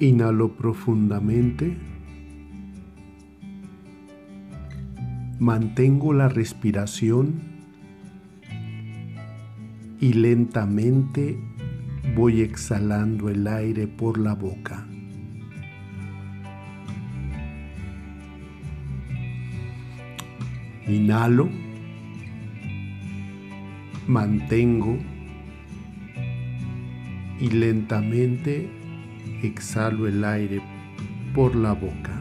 Inhalo profundamente. Mantengo la respiración y lentamente voy exhalando el aire por la boca. Inhalo, mantengo y lentamente exhalo el aire por la boca.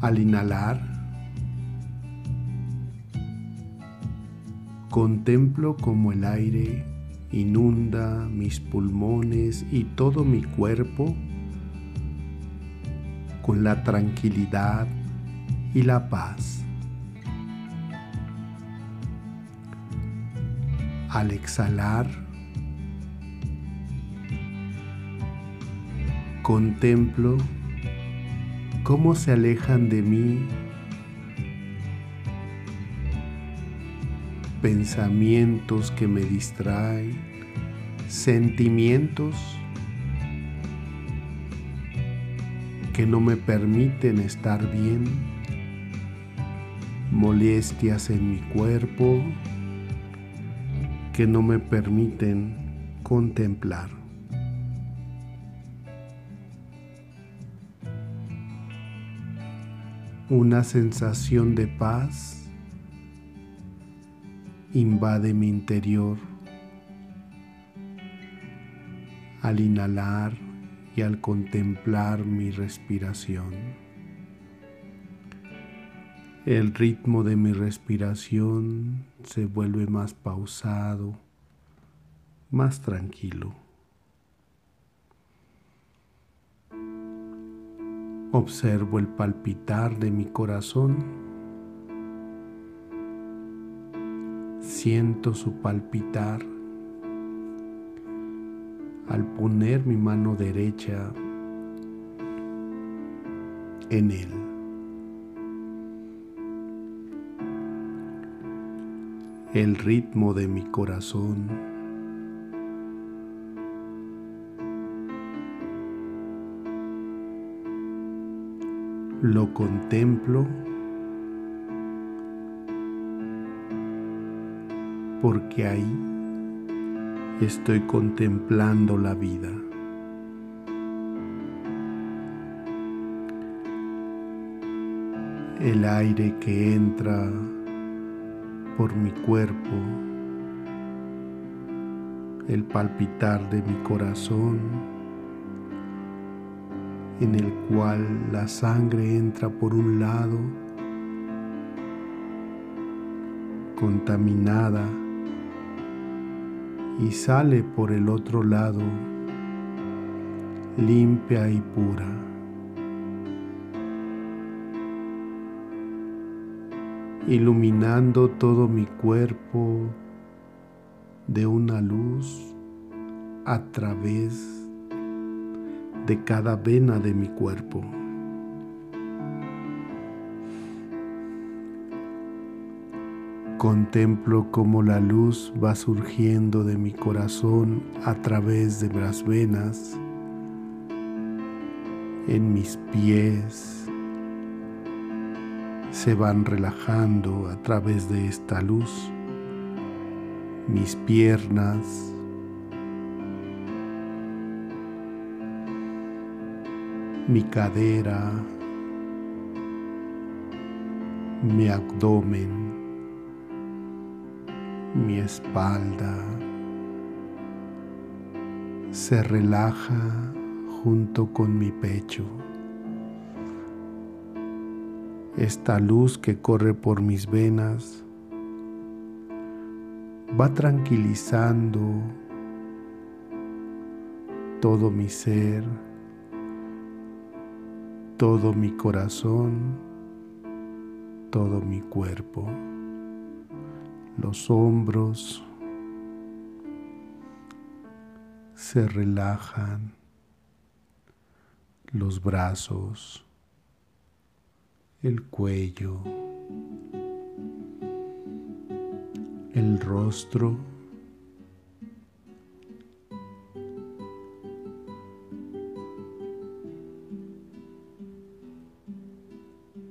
Al inhalar, contemplo como el aire inunda mis pulmones y todo mi cuerpo con la tranquilidad y la paz. Al exhalar, contemplo cómo se alejan de mí pensamientos que me distraen, sentimientos que no me permiten estar bien, molestias en mi cuerpo que no me permiten contemplar. Una sensación de paz invade mi interior al inhalar y al contemplar mi respiración. El ritmo de mi respiración se vuelve más pausado, más tranquilo. Observo el palpitar de mi corazón. Siento su palpitar al poner mi mano derecha en él. El ritmo de mi corazón lo contemplo porque ahí estoy contemplando la vida. El aire que entra por mi cuerpo, el palpitar de mi corazón, en el cual la sangre entra por un lado, contaminada, y sale por el otro lado limpia y pura. Iluminando todo mi cuerpo de una luz a través de cada vena de mi cuerpo. Contemplo cómo la luz va surgiendo de mi corazón a través de las venas, en mis pies, se van relajando a través de esta luz, mis piernas, mi cadera, mi abdomen. Mi espalda. Se relaja junto con mi pecho. Esta luz que corre por mis venas va tranquilizando todo mi ser, todo mi corazón, todo mi cuerpo los hombros se relajan, los brazos, el cuello, el rostro,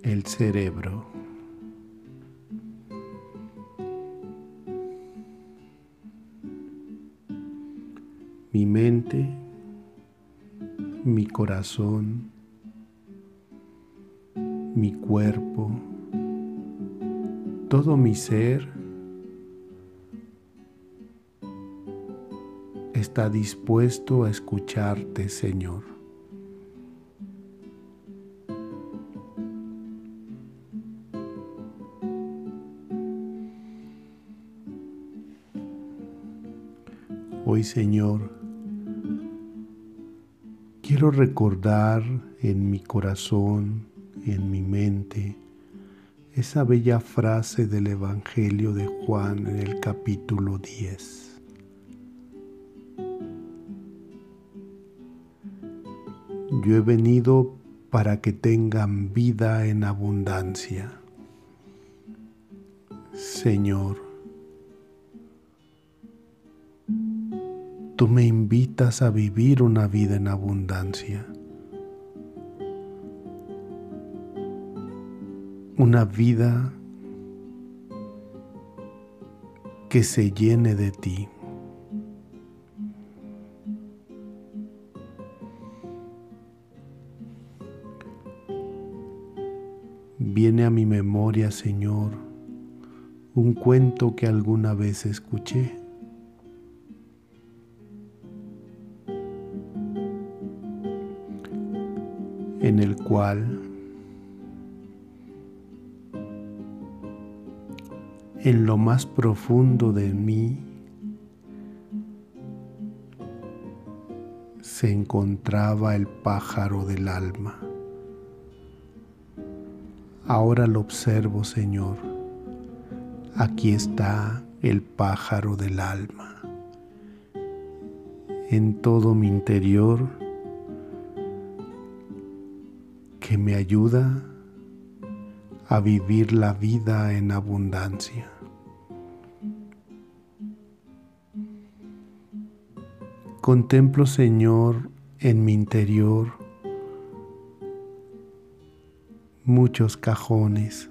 el cerebro. Mi mente, mi corazón, mi cuerpo, todo mi ser está dispuesto a escucharte, Señor. Hoy, Señor, quiero recordar en mi corazón, en mi mente, esa bella frase del Evangelio de Juan en el capítulo 10. Yo he venido para que tengan vida en abundancia. Señor, tú me invitas a vivir una vida en abundancia. Una vida que se llene de ti. Viene a mi memoria, Señor, un cuento que alguna vez escuché. en el cual en lo más profundo de mí se encontraba el pájaro del alma. Ahora lo observo, Señor. Aquí está el pájaro del alma. En todo mi interior que me ayuda a vivir la vida en abundancia. Contemplo, Señor, en mi interior muchos cajones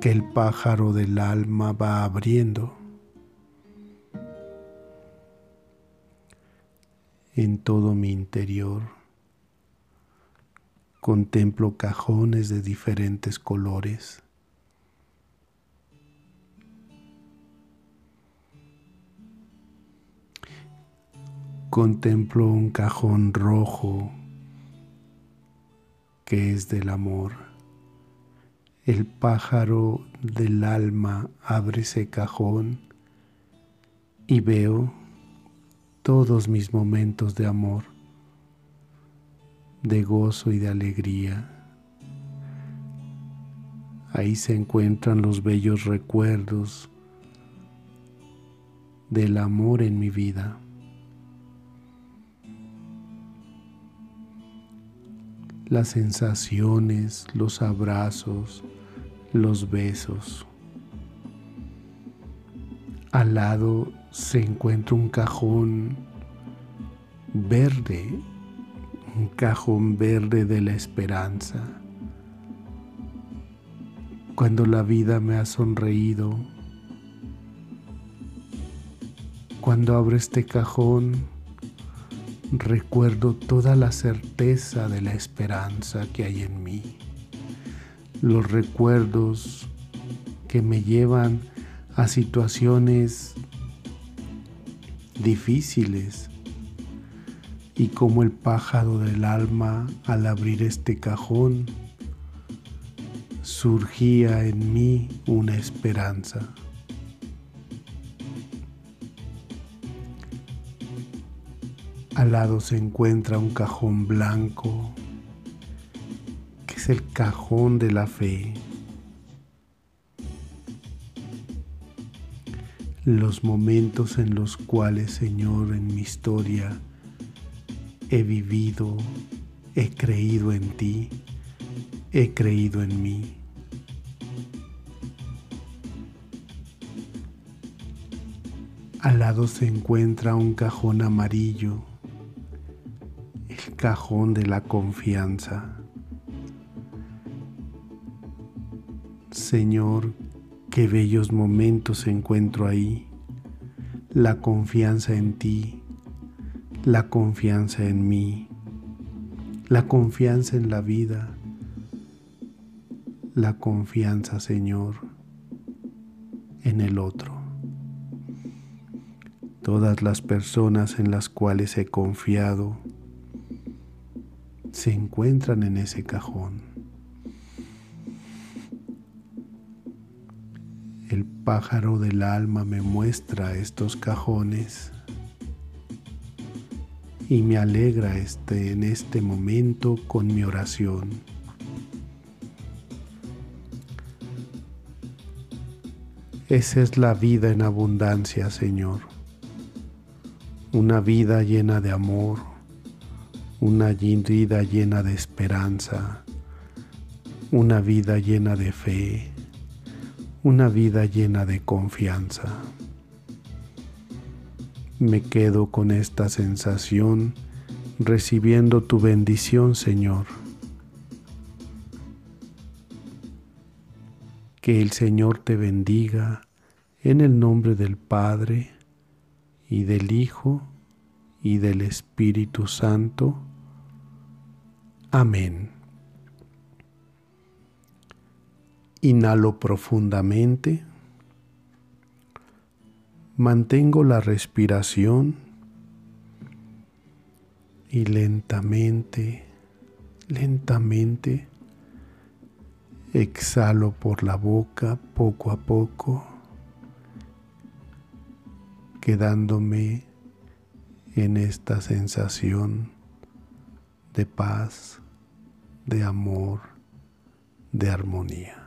que el pájaro del alma va abriendo. En todo mi interior contemplo cajones de diferentes colores. Contemplo un cajón rojo que es del amor. El pájaro del alma abre ese cajón y veo todos mis momentos de amor de gozo y de alegría. Ahí se encuentran los bellos recuerdos del amor en mi vida. Las sensaciones, los abrazos, los besos. Al lado se encuentra un cajón verde cajón verde de la esperanza. Cuando la vida me ha sonreído, cuando abro este cajón, recuerdo toda la certeza de la esperanza que hay en mí. Los recuerdos que me llevan a situaciones difíciles, y como el pájaro del alma al abrir este cajón surgía en mí una esperanza. Al lado se encuentra un cajón blanco, que es el cajón de la fe. Los momentos en los cuales, Señor, en mi historia, he vivido, he creído en ti, he creído en mí. Al lado se encuentra un cajón amarillo, el cajón de la confianza. Señor, qué bellos momentos encuentro ahí, la confianza en ti, la confianza en mí, la confianza en la vida, la confianza, Señor, en el otro. Todas las personas en las cuales he confiado se encuentran en ese cajón. El pájaro del alma me muestra estos cajones y me alegra este, en este momento con mi oración. Esa es la vida en abundancia, Señor. Una vida llena de amor, una vida llena de esperanza, una vida llena de fe, una vida llena de confianza. Me quedo con esta sensación recibiendo tu bendición, Señor. Que el Señor te bendiga en el nombre del Padre y del Hijo y del Espíritu Santo. Amén. Inhalo profundamente. Mantengo la respiración y lentamente, lentamente exhalo por la boca poco a poco, quedándome en esta sensación de paz, de amor, de armonía.